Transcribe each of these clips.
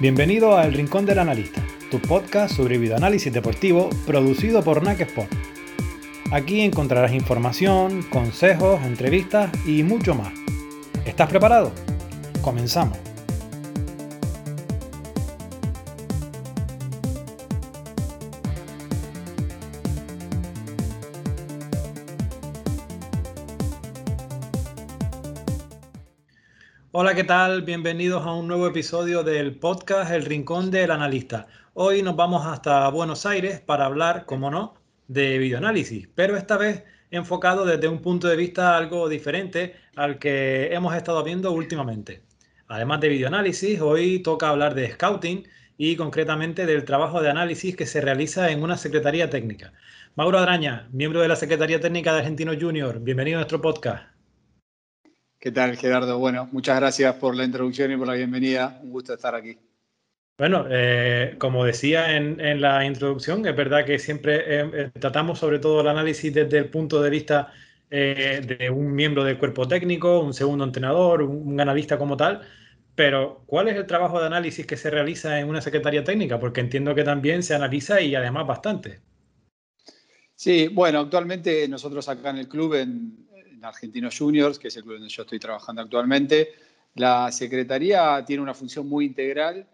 Bienvenido a El Rincón del Analista, tu podcast sobre videoanálisis deportivo producido por NAC Sport. Aquí encontrarás información, consejos, entrevistas y mucho más. ¿Estás preparado? Comenzamos. ¿Qué tal? Bienvenidos a un nuevo episodio del podcast El Rincón del Analista. Hoy nos vamos hasta Buenos Aires para hablar, como no, de videoanálisis, pero esta vez enfocado desde un punto de vista algo diferente al que hemos estado viendo últimamente. Además de videoanálisis, hoy toca hablar de scouting y concretamente del trabajo de análisis que se realiza en una secretaría técnica. Mauro Adraña, miembro de la Secretaría Técnica de Argentino Junior, bienvenido a nuestro podcast. ¿Qué tal, Gerardo? Bueno, muchas gracias por la introducción y por la bienvenida. Un gusto estar aquí. Bueno, eh, como decía en, la introducción, es verdad que siempre eh, eh, tratamos sobre todo el análisis desde el punto de vista de un miembro del cuerpo técnico, un segundo entrenador, un, analista como tal, pero ¿cuál es el trabajo de análisis que se realiza en una secretaría técnica? Porque entiendo que también se analiza y además bastante. Sí, bueno, actualmente nosotros acá en el club, en, Argentinos Juniors, que es el club donde yo estoy trabajando actualmente. La Secretaría tiene una función muy integral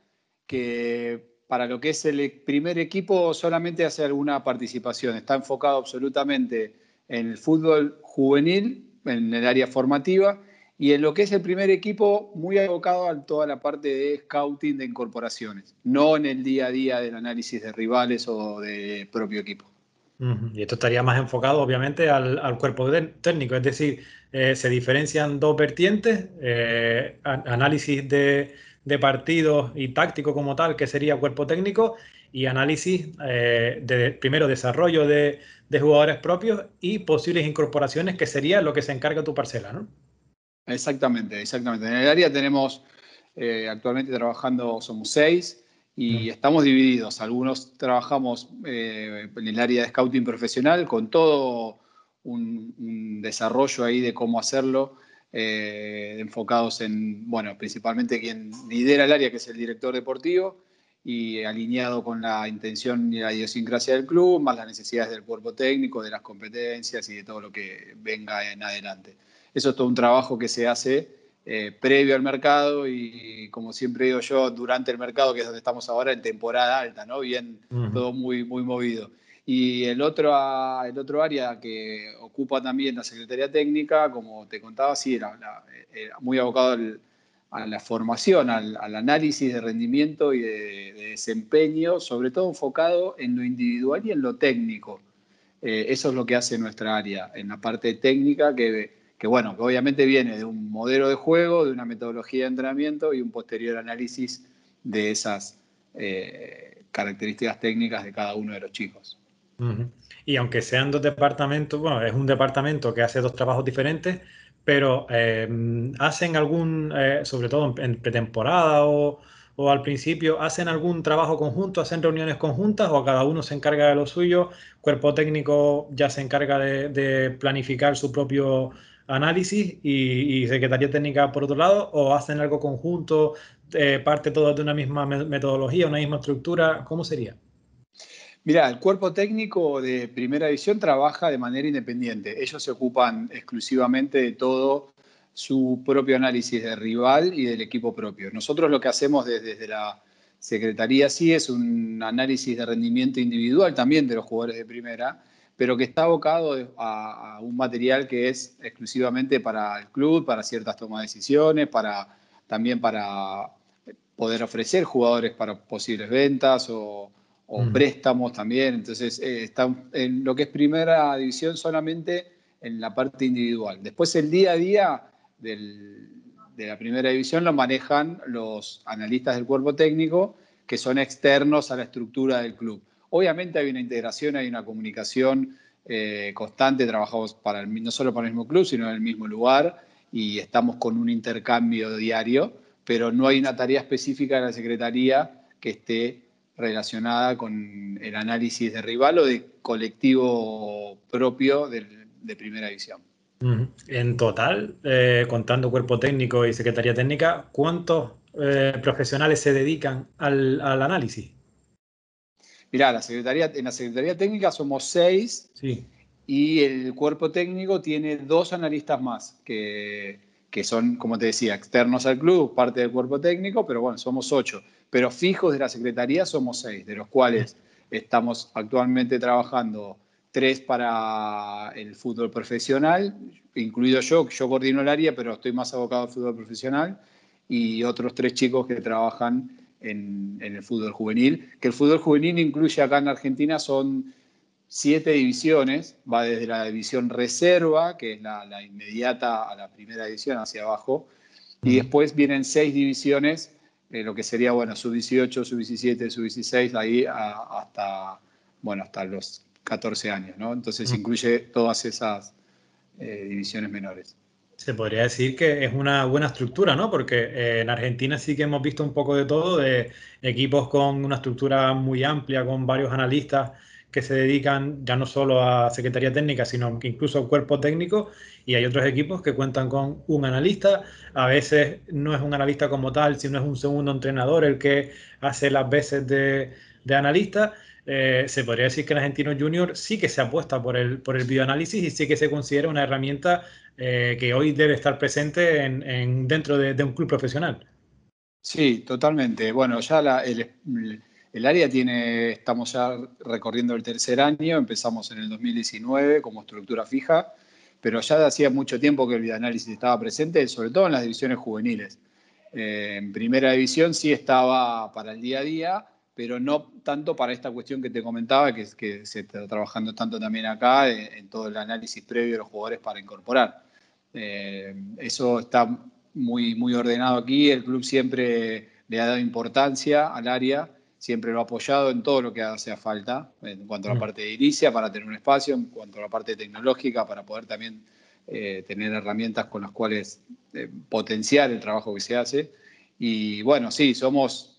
que para lo que es el primer equipo solamente hace alguna participación. Está enfocado absolutamente en el fútbol juvenil, en el área formativa, y en lo que es el primer equipo, muy abocado a toda la parte de scouting de incorporaciones, no en el día a día del análisis de rivales o de propio equipo. Y esto estaría más enfocado, obviamente, al, cuerpo técnico, es decir, eh, se diferencian dos vertientes, eh, análisis de, partidos y táctico como tal, que sería cuerpo técnico, y análisis eh, de, primero, desarrollo de, jugadores propios y posibles incorporaciones, que sería lo que se encarga tu parcela, ¿no? Exactamente, exactamente. En el área tenemos actualmente trabajando, somos seis, y estamos divididos. Algunos trabajamos eh, en el área de scouting profesional con todo un, desarrollo ahí de cómo hacerlo, eh, enfocados en, bueno, principalmente quien lidera el área, que es el director deportivo, y alineado con la intención y la idiosincrasia del club, más las necesidades del cuerpo técnico, de las competencias y de todo lo que venga en adelante. Eso es todo un trabajo que se hace eh, previo al mercado y, como siempre digo yo, durante el mercado, que es donde estamos ahora, en temporada alta, ¿no? Bien, todo muy, muy movido. Y el otro, el otro área que ocupa también la Secretaría Técnica, como te contaba, sí, era, muy abocado a la formación, al, análisis de rendimiento y de, desempeño, sobre todo enfocado en lo individual y en lo técnico. Eh, eso es lo que hace nuestra área, en la parte técnica que que bueno, obviamente viene de un modelo de juego, de una metodología de entrenamiento y un posterior análisis de esas eh, características técnicas de cada uno de los chicos. Y aunque sean dos departamentos, bueno, es un departamento que hace dos trabajos diferentes, pero eh, hacen algún, eh, sobre todo en pretemporada o, al principio, hacen algún trabajo conjunto, hacen reuniones conjuntas o cada uno se encarga de lo suyo, cuerpo técnico ya se encarga de planificar su propio análisis y, Secretaría Técnica por otro lado, o hacen algo conjunto, eh, parte todo de una misma metodología, una misma estructura? ¿Cómo sería? Mira, el cuerpo técnico de primera división trabaja de manera independiente. Ellos se ocupan exclusivamente de todo su propio análisis de rival y del equipo propio. Nosotros lo que hacemos desde la Secretaría sí es un análisis de rendimiento individual también de los jugadores de primera, pero que está abocado a, un material que es exclusivamente para el club, para ciertas tomas de decisiones, para, también para poder ofrecer jugadores para posibles ventas o, préstamos también. Entonces, eh, está en lo que es primera división solamente en la parte individual. Después, el día a día de la primera división lo manejan los analistas del cuerpo técnico, que son externos a la estructura del club. Obviamente hay una integración, hay una comunicación eh, constante, trabajamos para el, no solo para el mismo club, sino en el mismo lugar y estamos con un intercambio diario, pero no hay una tarea específica de la Secretaría que esté relacionada con el análisis de rival o de colectivo propio de, primera división. En total, eh, contando cuerpo técnico y secretaría técnica, ¿cuántos eh, profesionales se dedican al, análisis? Mirá, la secretaría, en la Secretaría Técnica somos seis sí. y el cuerpo técnico tiene dos analistas más que, que son, como te decía, externos al club, parte del cuerpo técnico, pero bueno, somos ocho. Pero fijos de la Secretaría somos seis, de los cuales estamos actualmente trabajando tres para el fútbol profesional, incluido yo, yo coordino el área, pero estoy más abocado al fútbol profesional, y otros tres chicos que trabajan en, en, el fútbol juvenil, que el fútbol juvenil incluye acá en Argentina son siete divisiones, va desde la división reserva, que es la, inmediata a la primera división hacia abajo, y después vienen seis divisiones, eh, lo que sería, bueno, sub-18, sub-17, sub-16, ahí hasta, bueno, hasta los 14 años, ¿no? Entonces incluye todas esas eh, divisiones menores. Se podría decir que es una buena estructura, ¿no? Porque eh, en Argentina sí que hemos visto un poco de todo, de equipos con una estructura muy amplia, con varios analistas que se dedican ya no solo a Secretaría Técnica, sino incluso al cuerpo técnico, y hay otros equipos que cuentan con un analista, a veces no es un analista como tal, sino es un segundo entrenador el que hace las veces de, analista. Eh, se podría decir que el Argentino Junior sí que se apuesta por el, por el bioanálisis y sí que se considera una herramienta eh, que hoy debe estar presente en, dentro de, un club profesional. Sí, totalmente. Bueno, ya el, el área tiene, estamos ya recorriendo el tercer año, empezamos en el 2019 como estructura fija, pero ya hacía mucho tiempo que el videoanálisis estaba presente, sobre todo en las divisiones juveniles. Eh, en primera división sí estaba para el día a día, pero no tanto para esta cuestión que te comentaba, que, que se está trabajando tanto también acá en, todo el análisis previo de los jugadores para incorporar. Eh, eso está muy, muy ordenado aquí, el club siempre le ha dado importancia al área siempre lo ha apoyado en todo lo que hace falta, en cuanto a la mm. parte de inicia, para tener un espacio, en cuanto a la parte tecnológica, para poder también eh, tener herramientas con las cuales eh, potenciar el trabajo que se hace. Y bueno, sí, somos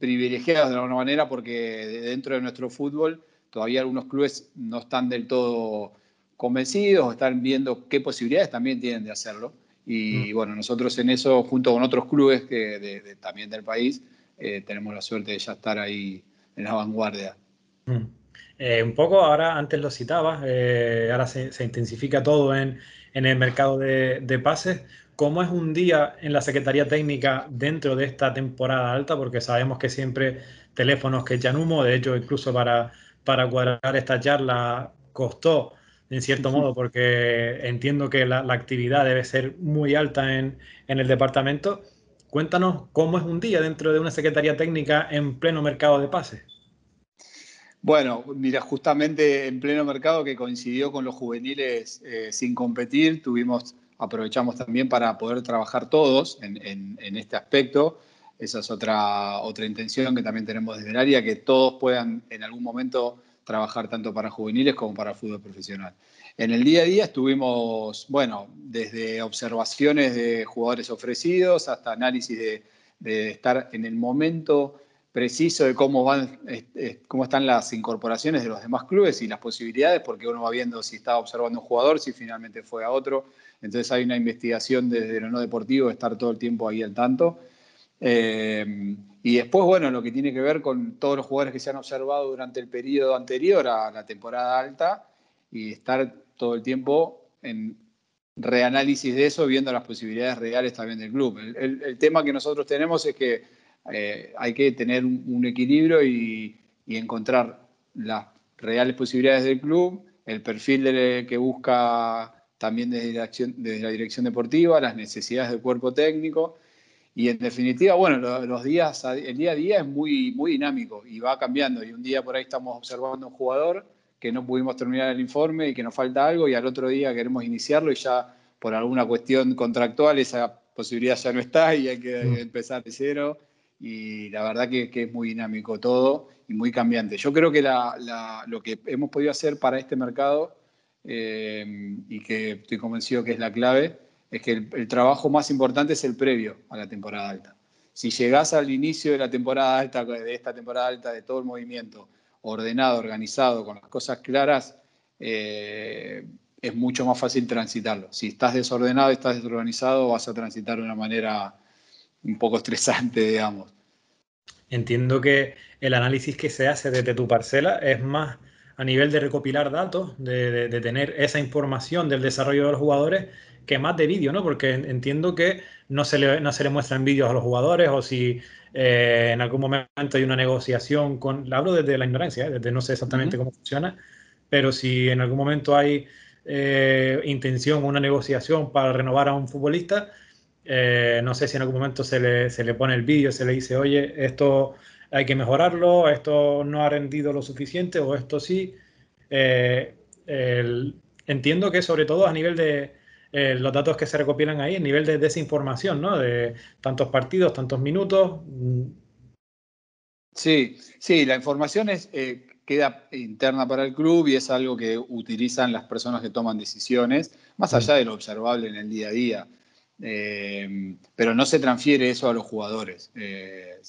privilegiados de alguna manera porque dentro de nuestro fútbol todavía algunos clubes no están del todo convencidos, están viendo qué posibilidades también tienen de hacerlo. Y mm. bueno, nosotros en eso, junto con otros clubes que también del país, eh, tenemos la suerte de ya estar ahí en la vanguardia. Mm. Eh, un poco ahora, antes lo citabas, eh, ahora se, intensifica todo en, el mercado de, pases. ¿Cómo es un día en la Secretaría Técnica dentro de esta temporada alta? Porque sabemos que siempre teléfonos que echan humo, de hecho, incluso para, para cuadrar esta charla costó, en cierto modo, porque entiendo que la, actividad debe ser muy alta en, en el departamento. Cuéntanos cómo es un día dentro de una Secretaría Técnica en pleno mercado de pases. Bueno, mira, justamente en pleno mercado que coincidió con los juveniles eh, sin competir, tuvimos, aprovechamos también para poder trabajar todos en, este aspecto. Esa es otra, otra intención que también tenemos desde el área, que todos puedan en algún momento trabajar tanto para juveniles como para fútbol profesional. En el día a día estuvimos, bueno, desde observaciones de jugadores ofrecidos hasta análisis de, estar en el momento preciso de cómo, van, cómo están las incorporaciones de los demás clubes y las posibilidades, porque uno va viendo si está observando un jugador, si finalmente fue a otro. Entonces hay una investigación desde lo no deportivo, estar todo el tiempo ahí al tanto. Eh, y después, bueno, lo que tiene que ver con todos los jugadores que se han observado durante el periodo anterior a la temporada alta y estar todo el tiempo en reanálisis de eso, viendo las posibilidades reales también del club. El, tema que nosotros tenemos es que eh, hay que tener un, equilibrio y, encontrar las reales posibilidades del club, el perfil que busca también desde la, desde la, dirección deportiva, las necesidades del cuerpo técnico. Y en definitiva, bueno, los días, el día a día es muy, muy dinámico y va cambiando. Y un día por ahí estamos observando un jugador que no pudimos terminar el informe y que nos falta algo y al otro día queremos iniciarlo y ya por alguna cuestión contractual esa posibilidad ya no está y hay que mm. empezar de cero. Y la verdad que, es muy dinámico todo y muy cambiante. Yo creo que lo que hemos podido hacer para este mercado eh, y que estoy convencido que es la clave, es que el, trabajo más importante es el previo a la temporada alta. Si llegás al inicio de la temporada alta, de esta temporada alta, de todo el movimiento, ordenado, organizado, con las cosas claras, eh, es mucho más fácil transitarlo. Si estás desordenado estás desorganizado, vas a transitar de una manera un poco estresante, digamos. Entiendo que el análisis que se hace desde tu parcela es más a nivel de recopilar datos, de, tener esa información del desarrollo de los jugadores, que más de vídeo, ¿no? Porque entiendo que no se le, no se le muestran vídeos a los jugadores o si eh, en algún momento hay una negociación con, hablo desde la ignorancia, ¿eh? desde no sé exactamente cómo funciona, pero si en algún momento hay eh, intención, una negociación para renovar a un futbolista, eh, no sé si en algún momento se le, se le pone el vídeo, se le dice, oye, esto hay que mejorarlo, esto no ha rendido lo suficiente o esto sí. Eh, entiendo que sobre todo a nivel de eh, los datos que se recopilan ahí, a nivel de desinformación, ¿no? De tantos partidos, tantos minutos. Sí, sí, la información es, queda interna para el club y es algo que utilizan las personas que toman decisiones, más mm. allá de lo observable en el día a día. Eh, pero no se transfiere eso a los jugadores. Eh,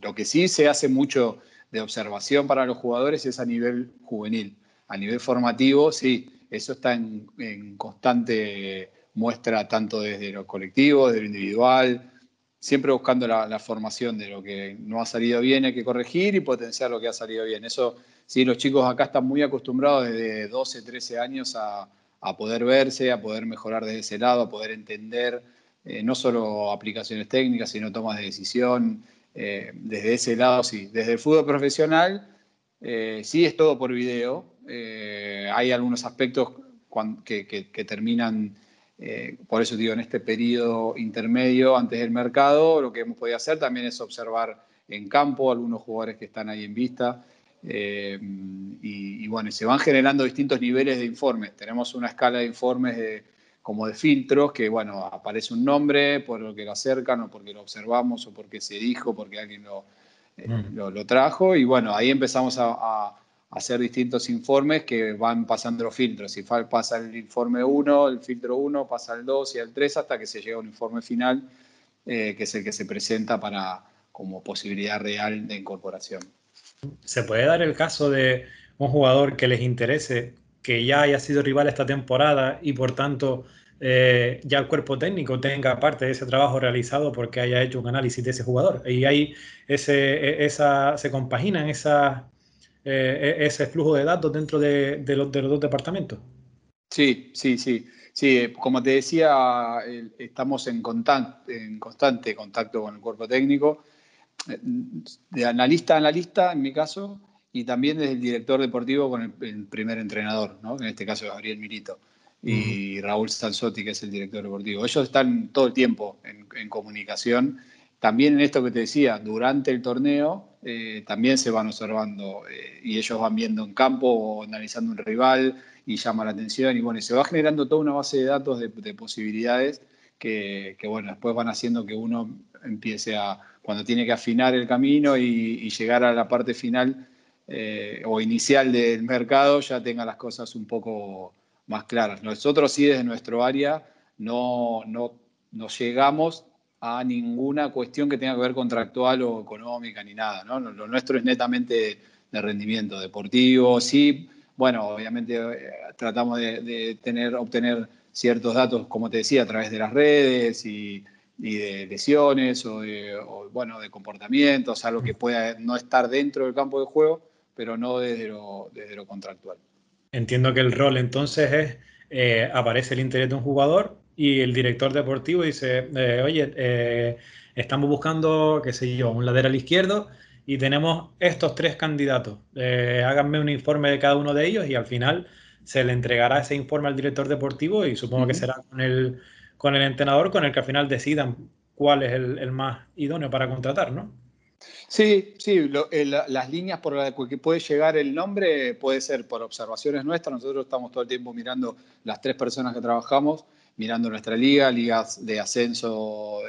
lo que sí se hace mucho de observación para los jugadores es a nivel juvenil. A nivel formativo, sí, eso está en, constante muestra tanto desde lo colectivo, desde lo individual, siempre buscando la, formación de lo que no ha salido bien, hay que corregir y potenciar lo que ha salido bien. Eso, sí, los chicos acá están muy acostumbrados desde 12, 13 años a, a poder verse, a poder mejorar desde ese lado, a poder entender eh, no solo aplicaciones técnicas, sino tomas de decisión. Eh, desde ese lado, sí. Desde el fútbol profesional, eh, sí es todo por video. hay algunos aspectos que, terminan, por eso digo, en este periodo intermedio antes del mercado, lo que hemos podido hacer también es observar en campo algunos jugadores que están ahí en vista. Eh, y, bueno, se van generando distintos niveles de informes. Tenemos una escala de informes como de filtros, que bueno, aparece un nombre por lo que lo acercan o porque lo observamos o porque se dijo, porque alguien lo, eh, mm. lo, trajo. Y bueno, ahí empezamos a, hacer distintos informes que van pasando los filtros. Si pasa el informe 1, el filtro 1, pasa el 2 y el 3 hasta que se llega a un informe final, eh, que es el que se presenta para, como posibilidad real de incorporación. ¿Se puede dar el caso de un jugador que les interese, que ya haya sido rival esta temporada y por tanto eh, ya el cuerpo técnico tenga parte de ese trabajo realizado porque haya hecho un análisis de ese jugador? Y ahí ese, e, esa, se compaginan esa, eh, e, ese flujo de datos dentro de, los, dos departamentos. Sí, sí, sí. Sí, como te decía, estamos en constante contacto con el cuerpo técnico de analista a analista, en mi caso, y también desde el director deportivo con el, primer entrenador, ¿no? en este caso Gabriel Milito, y Raúl Salzotti, que es el director deportivo. Ellos están todo el tiempo en, comunicación. También en esto que te decía, durante el torneo eh, también se van observando eh, y ellos van viendo en campo o analizando un rival y llama la atención y bueno, se va generando toda una base de datos de, posibilidades que, que, bueno, después van haciendo que uno empiece a, cuando tiene que afinar el camino y, llegar a la parte final eh, o inicial del mercado, ya tenga las cosas un poco más claras. Nosotros sí desde nuestro área no, no, llegamos a ninguna cuestión que tenga que ver contractual o económica ni nada. ¿no? Lo nuestro es netamente de rendimiento deportivo. Sí, bueno, obviamente eh, tratamos de, tener, obtener ciertos datos, como te decía, a través de las redes y y de lesiones o, de, bueno, de comportamientos, algo que pueda no estar dentro del campo de juego, pero no desde lo, desde lo contractual. Entiendo que el rol entonces es, eh, aparece el interés de un jugador y el director deportivo dice, eh, oye, eh, estamos buscando, qué sé yo, un lateral izquierdo y tenemos estos tres candidatos. háganme un informe de cada uno de ellos y al final se le entregará ese informe al director deportivo y supongo que será con el con el entrenador con el que al final decidan cuál es el, más idóneo para contratar, ¿no? Sí, sí, eh, las líneas por las que puede llegar el nombre puede ser por observaciones nuestras. Nosotros estamos todo el tiempo mirando las tres personas que trabajamos, mirando nuestra liga, ligas de ascenso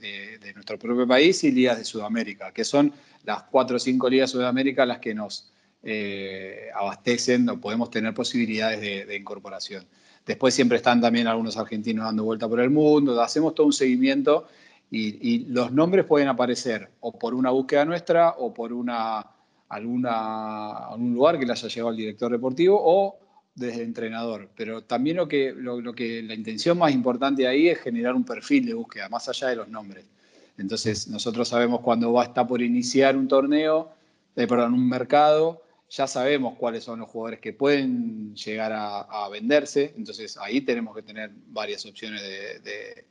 de, nuestro propio país y ligas de Sudamérica, que son las cuatro o cinco ligas de Sudamérica las que nos eh, abastecen o podemos tener posibilidades de incorporación. Después siempre están también algunos argentinos dando vuelta por el mundo, hacemos todo un seguimiento y, los nombres pueden aparecer o por una búsqueda nuestra o por una, alguna, algún lugar que le haya llegado al director deportivo o desde el entrenador. Pero también lo que, lo, que la intención más importante ahí es generar un perfil de búsqueda, más allá de los nombres. Entonces, nosotros sabemos cuándo va a estar por iniciar un torneo, eh, perdón, un mercado, ya sabemos cuáles son los jugadores que pueden llegar a, venderse, entonces ahí tenemos que tener varias opciones de,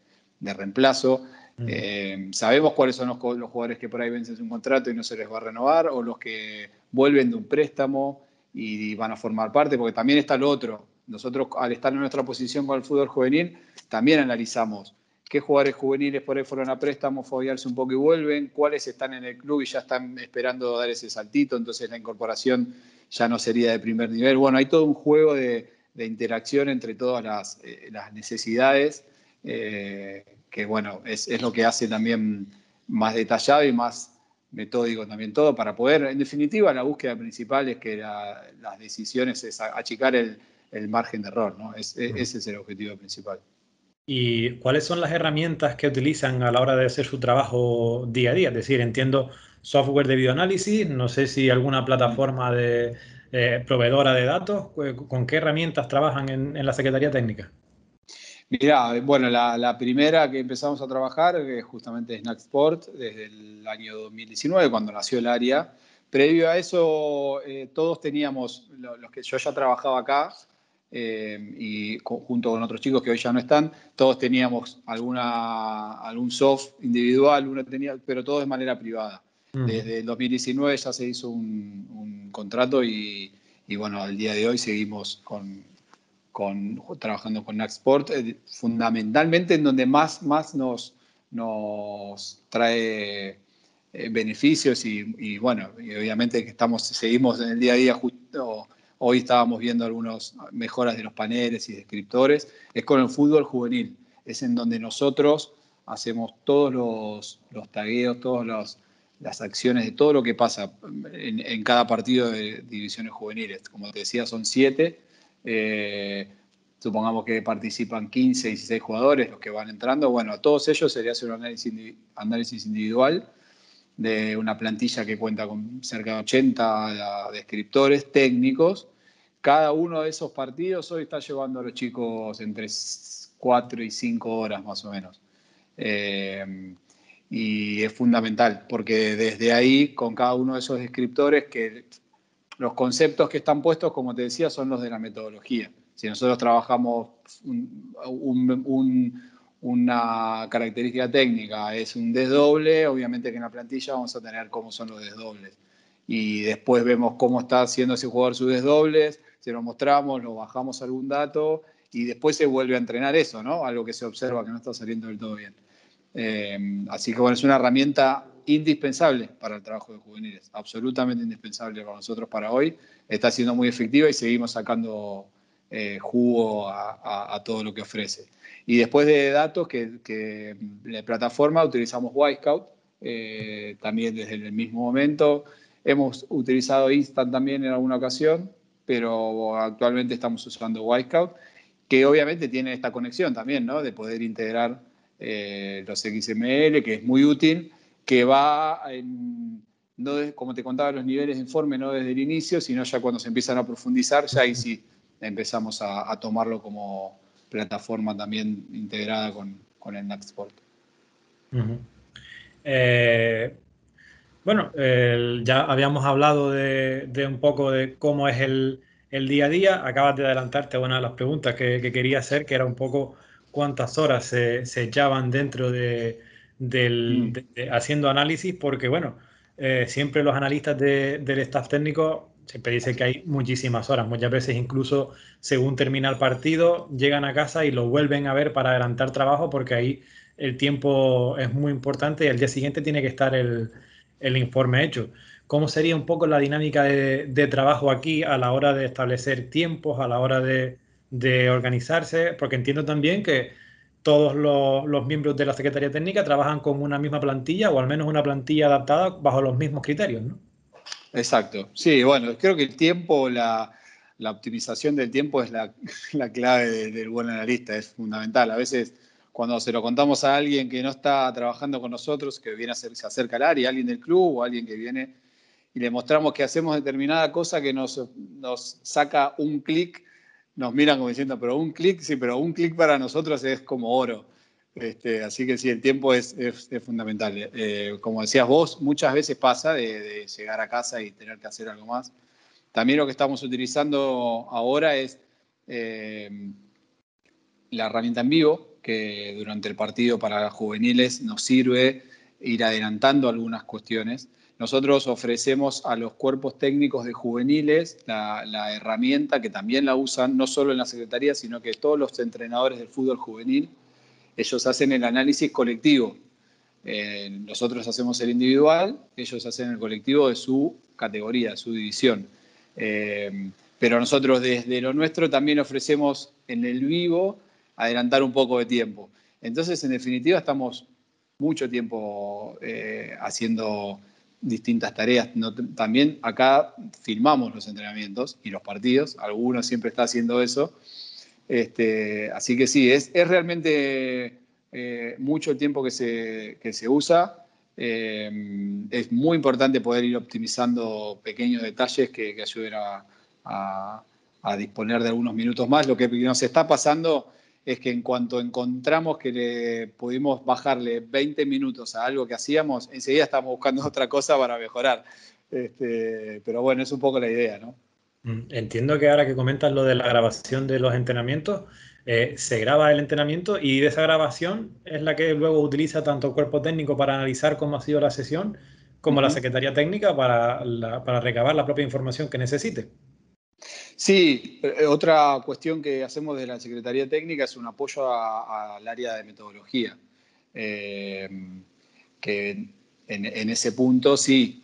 reemplazo. Eh, sabemos cuáles son los, jugadores que por ahí vencen su contrato y no se les va a renovar, o los que vuelven de un préstamo y van a formar parte, porque también está lo otro. Nosotros, al estar en nuestra posición con el fútbol juvenil, también analizamos qué jugadores juveniles por ahí fueron a préstamo, foguearse un poco y vuelven, cuáles están en el club y ya están esperando dar ese saltito, entonces la incorporación ya no sería de primer nivel. Bueno, hay todo un juego de, interacción entre todas las, eh, necesidades, eh, que bueno, es, lo que hace también más detallado y más metódico también todo, para poder, en definitiva, la búsqueda principal es que las decisiones es achicar el, margen de error, ¿no? ese es el objetivo principal. ¿Y cuáles son las herramientas que utilizan a la hora de hacer su trabajo día a día? Es decir, entiendo software de videoanálisis, no sé si alguna plataforma de eh, proveedora de datos, ¿con qué herramientas trabajan en, la Secretaría Técnica? Mira, bueno, la, primera que empezamos a trabajar es justamente Snacksport desde el año 2019, cuando nació el área. Previo a eso, eh, todos teníamos, los que yo ya trabajaba acá, eh, y junto con otros chicos que hoy ya no están, todos teníamos alguna, algún soft individual, uno tenía, pero todo de manera privada. Desde el 2019 ya se hizo un, contrato y, bueno, al día de hoy seguimos con, con trabajando con Naxport, eh, fundamentalmente en donde más, más nos, nos trae eh, beneficios y, y, bueno, y obviamente que estamos, seguimos en el día a día justo Hoy estábamos viendo algunas mejoras de los paneles y descriptores. Es con el fútbol juvenil. Es en donde nosotros hacemos todos los, los tagueos, todas las acciones de todo lo que pasa en, cada partido de divisiones juveniles. Como te decía, son siete. Eh, supongamos que participan 15, 16 jugadores, los que van entrando. Bueno, a todos ellos sería hacer un análisis, individual de una plantilla que cuenta con cerca de 80 descriptores técnicos cada uno de esos partidos hoy está llevando a los chicos entre 4 y 5 horas más o menos. Eh, y es fundamental, porque desde ahí, con cada uno de esos descriptores, que los conceptos que están puestos, como te decía, son los de la metodología. Si nosotros trabajamos una característica técnica, es un desdoble, obviamente que en la plantilla vamos a tener cómo son los desdobles. Y después vemos cómo está haciendo ese jugador sus desdobles, se lo mostramos, lo bajamos algún dato y después se vuelve a entrenar eso, ¿no? Algo que se observa que no está saliendo del todo bien. Eh, así que bueno, es una herramienta indispensable para el trabajo de juveniles, absolutamente indispensable para nosotros para hoy. Está siendo muy efectiva y seguimos sacando eh, jugo a, todo lo que ofrece. Y después de datos que, que la plataforma utilizamos Wisecout, eh, también desde el mismo momento. Hemos utilizado Instant también en alguna ocasión, pero actualmente estamos usando Wisecout, que obviamente tiene esta conexión también, ¿no? De poder integrar eh, los XML, que es muy útil, que va, no como te contaba, los niveles de informe no desde el inicio, sino ya cuando se empiezan a profundizar, ya ahí sí empezamos a, tomarlo como plataforma también integrada con, con el NATSport. Bueno, ya habíamos hablado de, un poco de cómo es el, día a día. Acabas de adelantarte a una de las preguntas que, quería hacer, que era un poco cuántas horas se, echaban dentro de, del, mm. haciendo análisis, porque bueno, eh, siempre los analistas del staff técnico siempre dicen que hay muchísimas horas. Muchas veces incluso según termina el partido, llegan a casa y lo vuelven a ver para adelantar trabajo, porque ahí el tiempo es muy importante y al día siguiente tiene que estar el el informe hecho. ¿Cómo sería un poco la dinámica de, trabajo aquí a la hora de establecer tiempos, a la hora de, organizarse? Porque entiendo también que todos los, miembros de la Secretaría Técnica trabajan con una misma plantilla o al menos una plantilla adaptada bajo los mismos criterios, ¿no? Exacto. Sí, bueno, creo que el tiempo, la, optimización del tiempo es la, clave del buen analista, es fundamental. A veces cuando se lo contamos a alguien que no está trabajando con nosotros, que viene a ser, se acerca al área, alguien del club o alguien que viene y le mostramos que hacemos determinada cosa que nos, nos saca un clic, nos miran como diciendo, pero un clic, sí, pero un clic para nosotros es como oro. Este, así que sí, el tiempo es, fundamental. Eh, como decías vos, muchas veces pasa de, llegar a casa y tener que hacer algo más. También lo que estamos utilizando ahora es eh, la herramienta en vivo, que durante el partido para juveniles nos sirve ir adelantando algunas cuestiones. Nosotros ofrecemos a los cuerpos técnicos de juveniles la, herramienta que también la usan no solo en la Secretaría, sino que todos los entrenadores del fútbol juvenil, ellos hacen el análisis colectivo. Eh, nosotros hacemos el individual, ellos hacen el colectivo de su categoría, su división. Eh, pero nosotros desde lo nuestro también ofrecemos en el vivo adelantar un poco de tiempo. Entonces, en definitiva, estamos mucho tiempo eh, haciendo distintas tareas. también acá filmamos los entrenamientos y los partidos, algunos siempre está haciendo eso. Este, así que sí, es, realmente eh, mucho el tiempo que se, se usa. Eh, es muy importante poder ir optimizando pequeños detalles que, ayuden a, disponer de algunos minutos más. Lo que nos está pasando es que en cuanto encontramos que le pudimos bajarle 20 minutos a algo que hacíamos, enseguida estamos buscando otra cosa para mejorar. Este, pero bueno, es un poco la idea, ¿no? Mm, entiendo que ahora que comentas lo de la grabación de los entrenamientos, eh, se graba el entrenamiento y de esa grabación es la que luego utiliza tanto el cuerpo técnico para analizar cómo ha sido la sesión, como la Secretaría Técnica para, para recabar la propia información que necesite. Sí, eh, otra cuestión que hacemos de la Secretaría Técnica es un apoyo al área de metodología, eh, que en, ese punto sí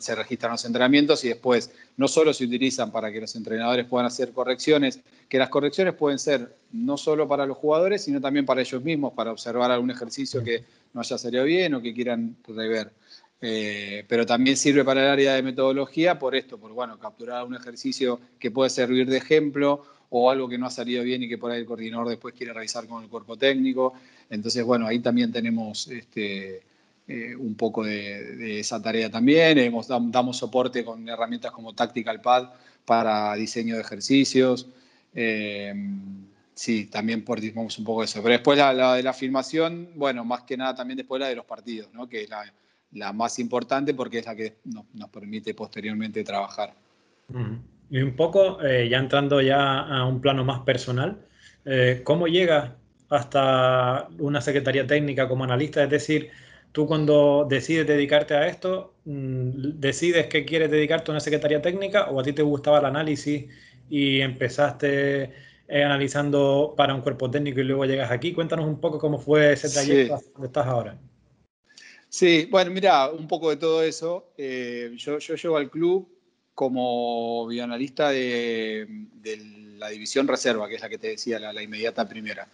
se registran los entrenamientos y después no solo se utilizan para que los entrenadores puedan hacer correcciones, que las correcciones pueden ser no solo para los jugadores, sino también para ellos mismos, para observar algún ejercicio que no haya salido bien o que quieran rever. Eh, pero también sirve para el área de metodología por esto, por bueno, capturar un ejercicio que puede servir de ejemplo o algo que no ha salido bien y que por ahí el coordinador después quiere revisar con el cuerpo técnico. Entonces, bueno, ahí también tenemos este, eh, un poco de, esa tarea también. damos soporte con herramientas como Tactical Pad para diseño de ejercicios. Eh, sí, también participamos un poco de eso. Pero después la, de la filmación, bueno, más que nada también después la de los partidos, ¿no? que la más importante porque es la que nos, permite posteriormente trabajar. Y un poco, eh, ya entrando ya a un plano más personal, eh, ¿cómo llega hasta una secretaría técnica como analista? Es decir, tú cuando decides dedicarte a esto, mm, ¿decides que quieres dedicarte a una secretaría técnica o a ti te gustaba el análisis y empezaste eh, analizando para un cuerpo técnico y luego llegas aquí? Cuéntanos un poco cómo fue ese trayecto donde estás ahora. Sí, bueno, mira, un poco de todo eso. Eh, yo, llego al club como bioanalista de, la división reserva, que es la que te decía, la, inmediata primera.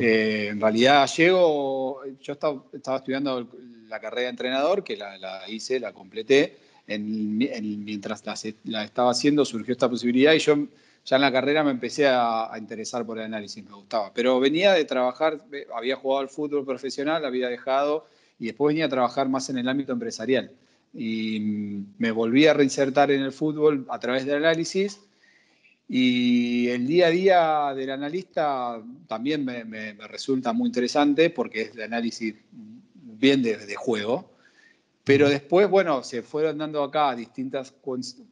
Eh, en realidad llego, yo estaba, estudiando la carrera de entrenador, que la, hice, la completé. mientras la, estaba haciendo surgió esta posibilidad y yo ya en la carrera me empecé a, a, interesar por el análisis, me gustaba. Pero venía de trabajar, había jugado al fútbol profesional, había dejado y después venía a trabajar más en el ámbito empresarial. Y me volví a reinsertar en el fútbol a través del análisis y el día a día del analista también me, resulta muy interesante porque es de análisis bien de, juego. Pero después, bueno, se fueron dando acá distintas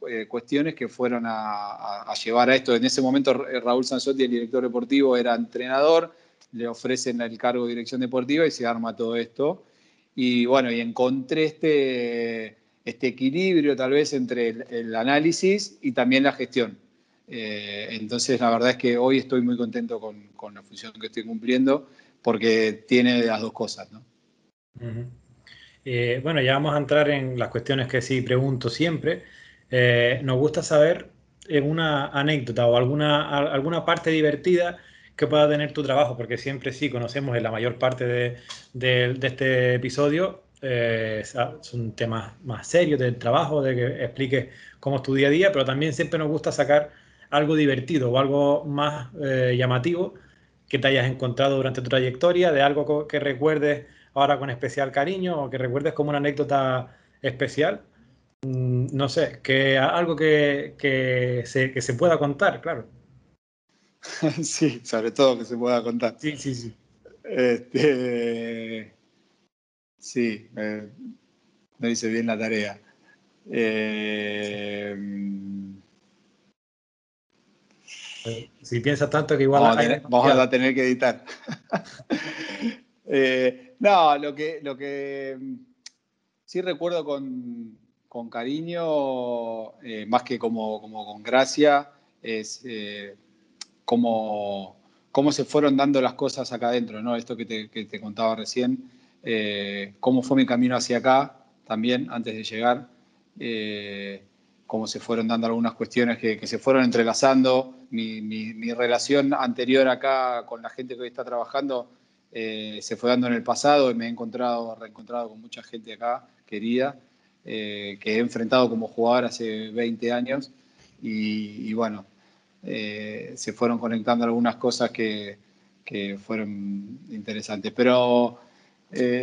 eh, cuestiones que fueron a, llevar a esto. En ese momento Raúl Sanzotti, el director deportivo, era entrenador, le ofrecen el cargo de dirección deportiva y se arma todo esto. Y bueno, y encontré este, este equilibrio tal vez entre el, análisis y también la gestión. Eh, entonces, la verdad es que hoy estoy muy contento con, con, la función que estoy cumpliendo porque tiene las dos cosas. ¿no? Eh, bueno, ya vamos a entrar en las cuestiones que sí pregunto siempre. Eh, nos gusta saber una anécdota o alguna, alguna parte divertida que pueda tener tu trabajo, porque siempre sí conocemos en la mayor parte de, este episodio, eh, son temas más serios del trabajo, de que expliques cómo es tu día a día, pero también siempre nos gusta sacar algo divertido o algo más eh, llamativo que te hayas encontrado durante tu trayectoria, de algo que recuerdes ahora con especial cariño o que recuerdes como una anécdota especial. Mm, no sé, que algo que, que, se, que se pueda contar, claro. sí, sobre todo que se pueda contar. Sí, sí, sí. Este, sí, no hice bien la tarea. Eh, si piensas tanto que igual... Vamos, a, tener, que editar. Eh, no, lo que, lo que sí recuerdo con, cariño, eh, más que como, como, con gracia, es cómo, cómo, se fueron dando las cosas acá adentro, ¿no? Esto que te, contaba recién, cómo fue mi camino hacia acá también antes de llegar cómo se fueron dando algunas cuestiones que, se fueron entrelazando. Mi, relación anterior acá con la gente que hoy está trabajando eh, se fue dando en el pasado y me he encontrado, reencontrado con mucha gente acá querida, eh, que he enfrentado como jugador hace 20 años y, bueno, eh, se fueron conectando algunas cosas que, que fueron interesantes. Pero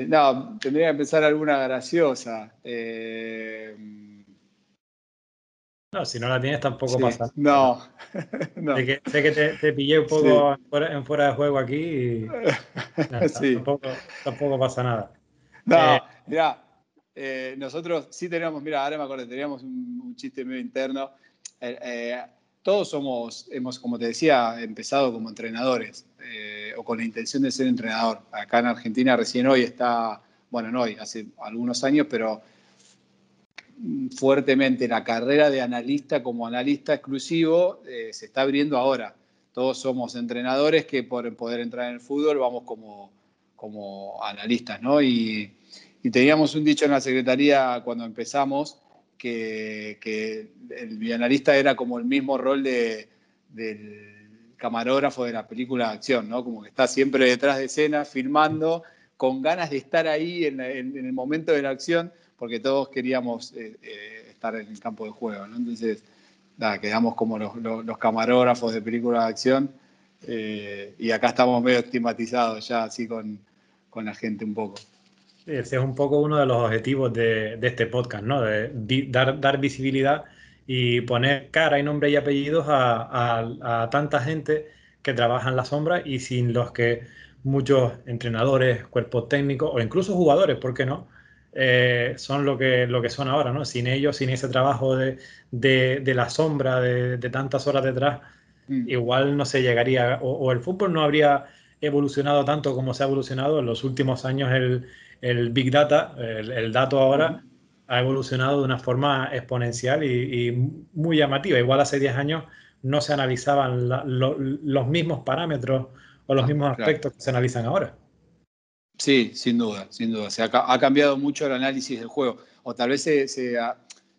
no, tendría que empezar alguna graciosa. No, si no la tienes tampoco pasa. No, no. Sé que, te, pillé un poco en, fuera, de juego aquí y tampoco, pasa nada. No, eh, mira, eh, nosotros sí teníamos, mira, ahora me acuerdo, teníamos un, chiste medio interno. Eh, todos somos, hemos, como te decía, empezado como entrenadores o con la intención de ser entrenador. Acá en Argentina recién hoy está, bueno, no hoy, hace algunos años, pero fuertemente la carrera de analista como analista exclusivo eh, se está abriendo ahora. Todos somos entrenadores que por poder entrar en el fútbol vamos como, como analistas, ¿no? Y, teníamos un dicho en la Secretaría cuando empezamos que, el analista era como el mismo rol de, del camarógrafo de la película de acción, ¿no? Como que está siempre detrás de escena, filmando, con ganas de estar ahí en el momento de la acción porque todos queríamos eh, eh, estar en el campo de juego, ¿no? Entonces, quedamos como los, camarógrafos de películas de acción eh, y acá estamos medio estigmatizados ya así con, la gente un poco. Ese es un poco uno de los objetivos de, este podcast, ¿no? De dar, dar visibilidad y poner cara y nombre y apellidos a, a, tanta gente que trabaja en la sombra y sin los que muchos entrenadores, cuerpos técnicos o incluso jugadores, ¿por qué no? Eh, son lo que, lo que son ahora, ¿no? Sin ellos, sin ese trabajo de, la sombra de, tantas horas detrás, mm. igual no se llegaría, o, el fútbol no habría evolucionado tanto como se ha evolucionado en los últimos años el, Big Data, el, dato ahora ha evolucionado de una forma exponencial y, muy llamativa. Igual hace 10 años no se analizaban los mismos parámetros o los ah, mismos aspectos que se analizan ahora. Sí, sin duda, sin duda. Se ha, cambiado mucho el análisis del juego. O tal vez se,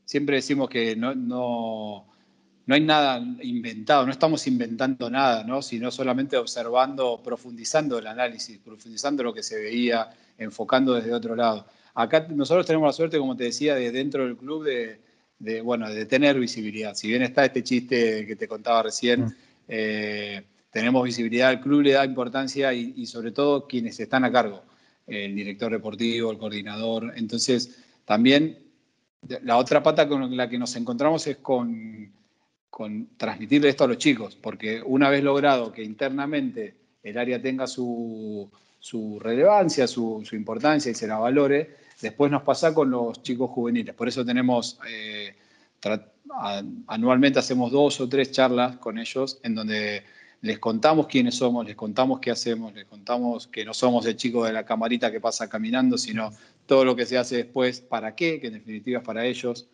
siempre decimos que no, no, hay nada inventado, no estamos inventando nada, ¿no? sino solamente observando, profundizando el análisis, profundizando lo que se veía, enfocando desde otro lado. Acá nosotros tenemos la suerte, como te decía, de dentro del club de, bueno, de tener visibilidad. Si bien está este chiste que te contaba recién, mm. eh, tenemos visibilidad, el club le da importancia y sobre todo quienes están a cargo el director deportivo, el coordinador. Entonces, también la otra pata con la que nos encontramos es con, con transmitirle esto a los chicos, porque una vez logrado que internamente el área tenga su, relevancia, su, importancia y se la valore, después nos pasa con los chicos juveniles. Por eso tenemos, eh, anualmente hacemos dos o tres charlas con ellos en donde les contamos quiénes somos, les contamos qué hacemos, les contamos que no somos el chico de la camarita que pasa caminando, sino todo lo que se hace después, para qué, que en definitiva es para ellos,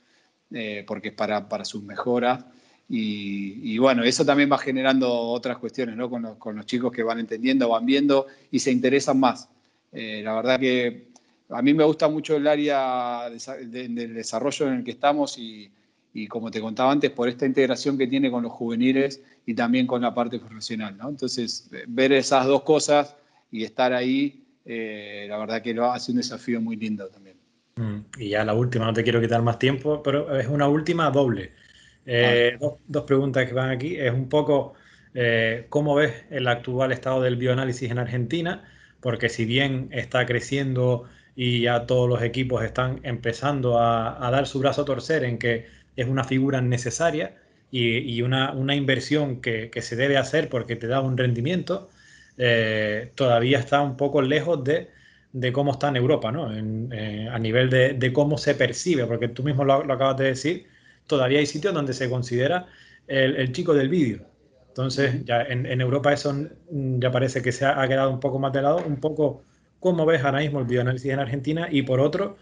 eh, porque es para, para sus mejoras. Y, bueno, eso también va generando otras cuestiones ¿no? con, los, chicos que van entendiendo, van viendo y se interesan más. Eh, la verdad que a mí me gusta mucho el área del desarrollo en el que estamos y, y como te contaba antes, por esta integración que tiene con los juveniles y también con la parte profesional. ¿no? Entonces, ver esas dos cosas y estar ahí, eh, la verdad que lo hace un desafío muy lindo también. Mm, y ya la última, no te quiero quitar más tiempo, pero es una última doble. Eh, dos, preguntas que van aquí. Es un poco eh, cómo ves el actual estado del bioanálisis en Argentina, porque si bien está creciendo y ya todos los equipos están empezando a, a dar su brazo a torcer en que es una figura necesaria y, una, inversión que, se debe hacer porque te da un rendimiento. eh, todavía está un poco lejos de, cómo está en Europa, ¿no? Eh, a nivel de, cómo se percibe, porque tú mismo lo, acabas de decir, todavía hay sitios donde se considera el, chico del vídeo. Entonces, ya en, Europa eso ya parece que se ha, quedado un poco más de lado, un poco cómo ves ahora mismo el videoanálisis en Argentina y por otro,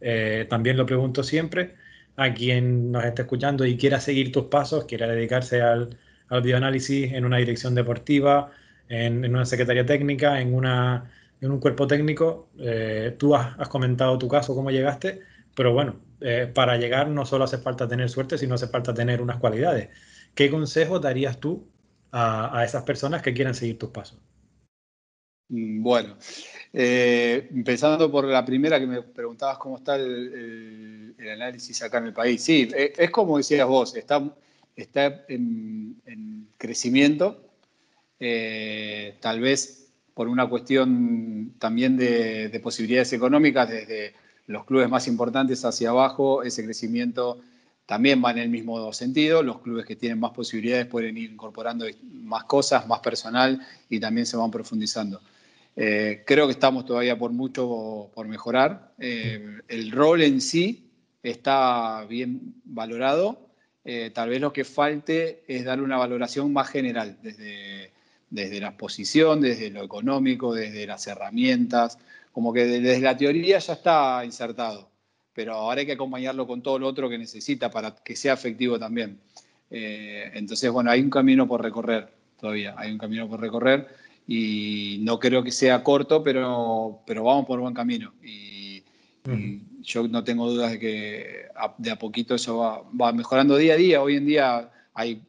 eh, también lo pregunto siempre, a quien nos esté escuchando y quiera seguir tus pasos, quiera dedicarse al, al bioanálisis en una dirección deportiva, en, una secretaría técnica, en, una, en un cuerpo técnico. Eh, tú has, comentado tu caso, cómo llegaste, pero bueno, eh, para llegar no solo hace falta tener suerte, sino hace falta tener unas cualidades. ¿Qué consejo darías tú a, esas personas que quieran seguir tus pasos? Mm, bueno, eh, empezando por la primera que me preguntabas cómo está el, análisis acá en el país. Sí, es, como decías vos, está, está en, crecimiento, eh, tal vez por una cuestión también de, posibilidades económicas, desde los clubes más importantes hacia abajo, ese crecimiento también va en el mismo sentido. Los clubes que tienen más posibilidades pueden ir incorporando más cosas, más personal y también se van profundizando. Eh, creo que estamos todavía por mucho por mejorar. Eh, el rol en sí está bien valorado. Eh, tal vez lo que falte es dar una valoración más general desde, desde la exposición, desde lo económico, desde las herramientas. Como que desde la teoría ya está insertado, pero ahora hay que acompañarlo con todo lo otro que necesita para que sea efectivo también. entonces, bueno, hay un camino por recorrer todavía, hay un camino por recorrer y no creo que sea corto, pero, pero vamos por buen camino. Y, yo no tengo dudas de que de a poquito eso va, va, mejorando día a día. Hoy en día hay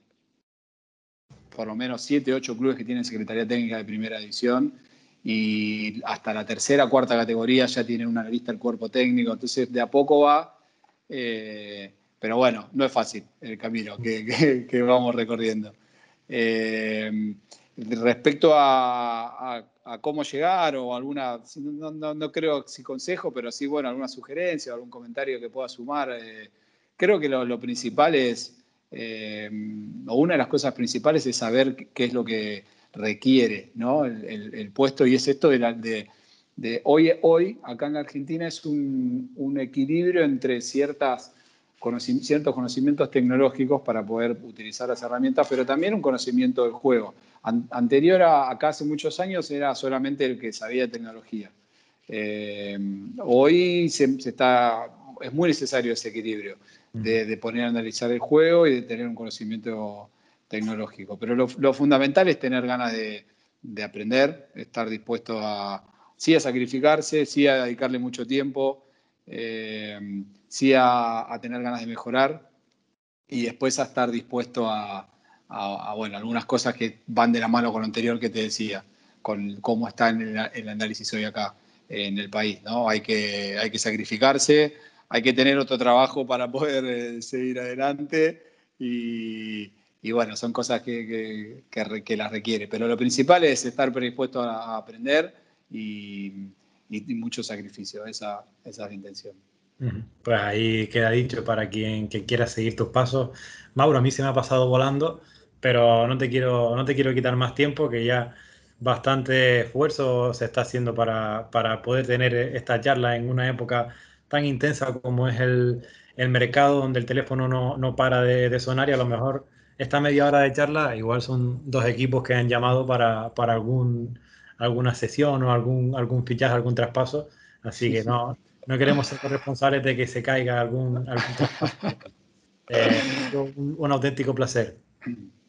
por lo menos 7, 8 clubes que tienen Secretaría Técnica de Primera División y hasta la tercera, cuarta categoría ya tienen una lista del cuerpo técnico. Entonces, de a poco va. Eh, pero bueno, no es fácil el camino que, que, vamos recorriendo. Eh, Respecto a, cómo llegar o alguna, no, creo si consejo, pero sí, bueno, alguna sugerencia o algún comentario que pueda sumar. Eh, creo que lo, principal es, o una de las cosas principales es saber qué es lo que requiere ¿no? el, puesto y es esto de, de, hoy, hoy, acá en Argentina, es un, un equilibrio entre ciertas ciertos conocimientos tecnológicos para poder utilizar las herramientas, pero también un conocimiento del juego. anterior a acá hace muchos años era solamente el que sabía tecnología. Eh, hoy se, está, es muy necesario ese equilibrio de, poner a analizar el juego y de tener un conocimiento tecnológico. Pero lo, fundamental es tener ganas de, aprender, estar dispuesto a, sí a sacrificarse, sí a dedicarle mucho tiempo. Eh, sí a, tener ganas de mejorar y después a estar dispuesto a, bueno, algunas cosas que van de la mano con lo anterior que te decía, con cómo está en el, análisis hoy acá en el país, ¿no? Hay que, hay que sacrificarse, hay que tener otro trabajo para poder eh, seguir adelante y, bueno, son cosas que, que, las requiere, pero lo principal es estar predispuesto a, aprender y, mucho sacrificio, esa, esa es la intención. Pues ahí queda dicho para quien, quiera seguir tus pasos. Mauro, a mí se me ha pasado volando, pero no te quiero, no te quiero quitar más tiempo, que ya bastante esfuerzo se está haciendo para, poder tener esta charla en una época tan intensa como es el, mercado, donde el teléfono no, para de, sonar y a lo mejor esta media hora de charla igual son dos equipos que han llamado para, para algún, alguna sesión o algún, algún fichaje, algún traspaso. Así que no, no queremos ser responsables de que se caiga algún, eh, un, auténtico placer.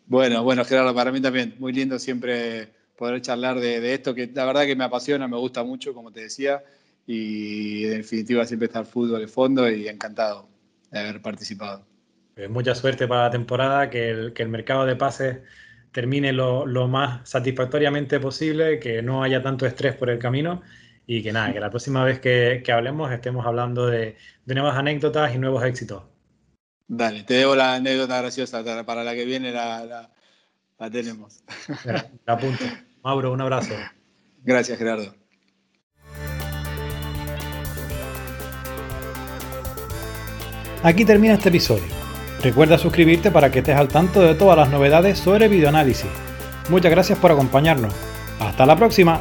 Bueno, bueno, Gerardo, para mí también, muy lindo siempre poder charlar de, esto, que la verdad que me apasiona, me gusta mucho, como te decía, y en definitiva siempre está el fútbol de fondo y encantado de haber participado. Pues mucha suerte para la temporada, que el, que el mercado de pases termine lo, lo, más satisfactoriamente posible, que no haya tanto estrés por el camino y que nada, que la próxima vez que, hablemos estemos hablando de, nuevas anécdotas y nuevos éxitos. Dale, te debo la anécdota graciosa, para la que viene la, la, tenemos. La apunto. Mauro, un abrazo. Gracias, Gerardo. Aquí termina este episodio. Recuerda suscribirte para que estés al tanto de todas las novedades sobre videoanálisis. Muchas gracias por acompañarnos. Hasta la próxima.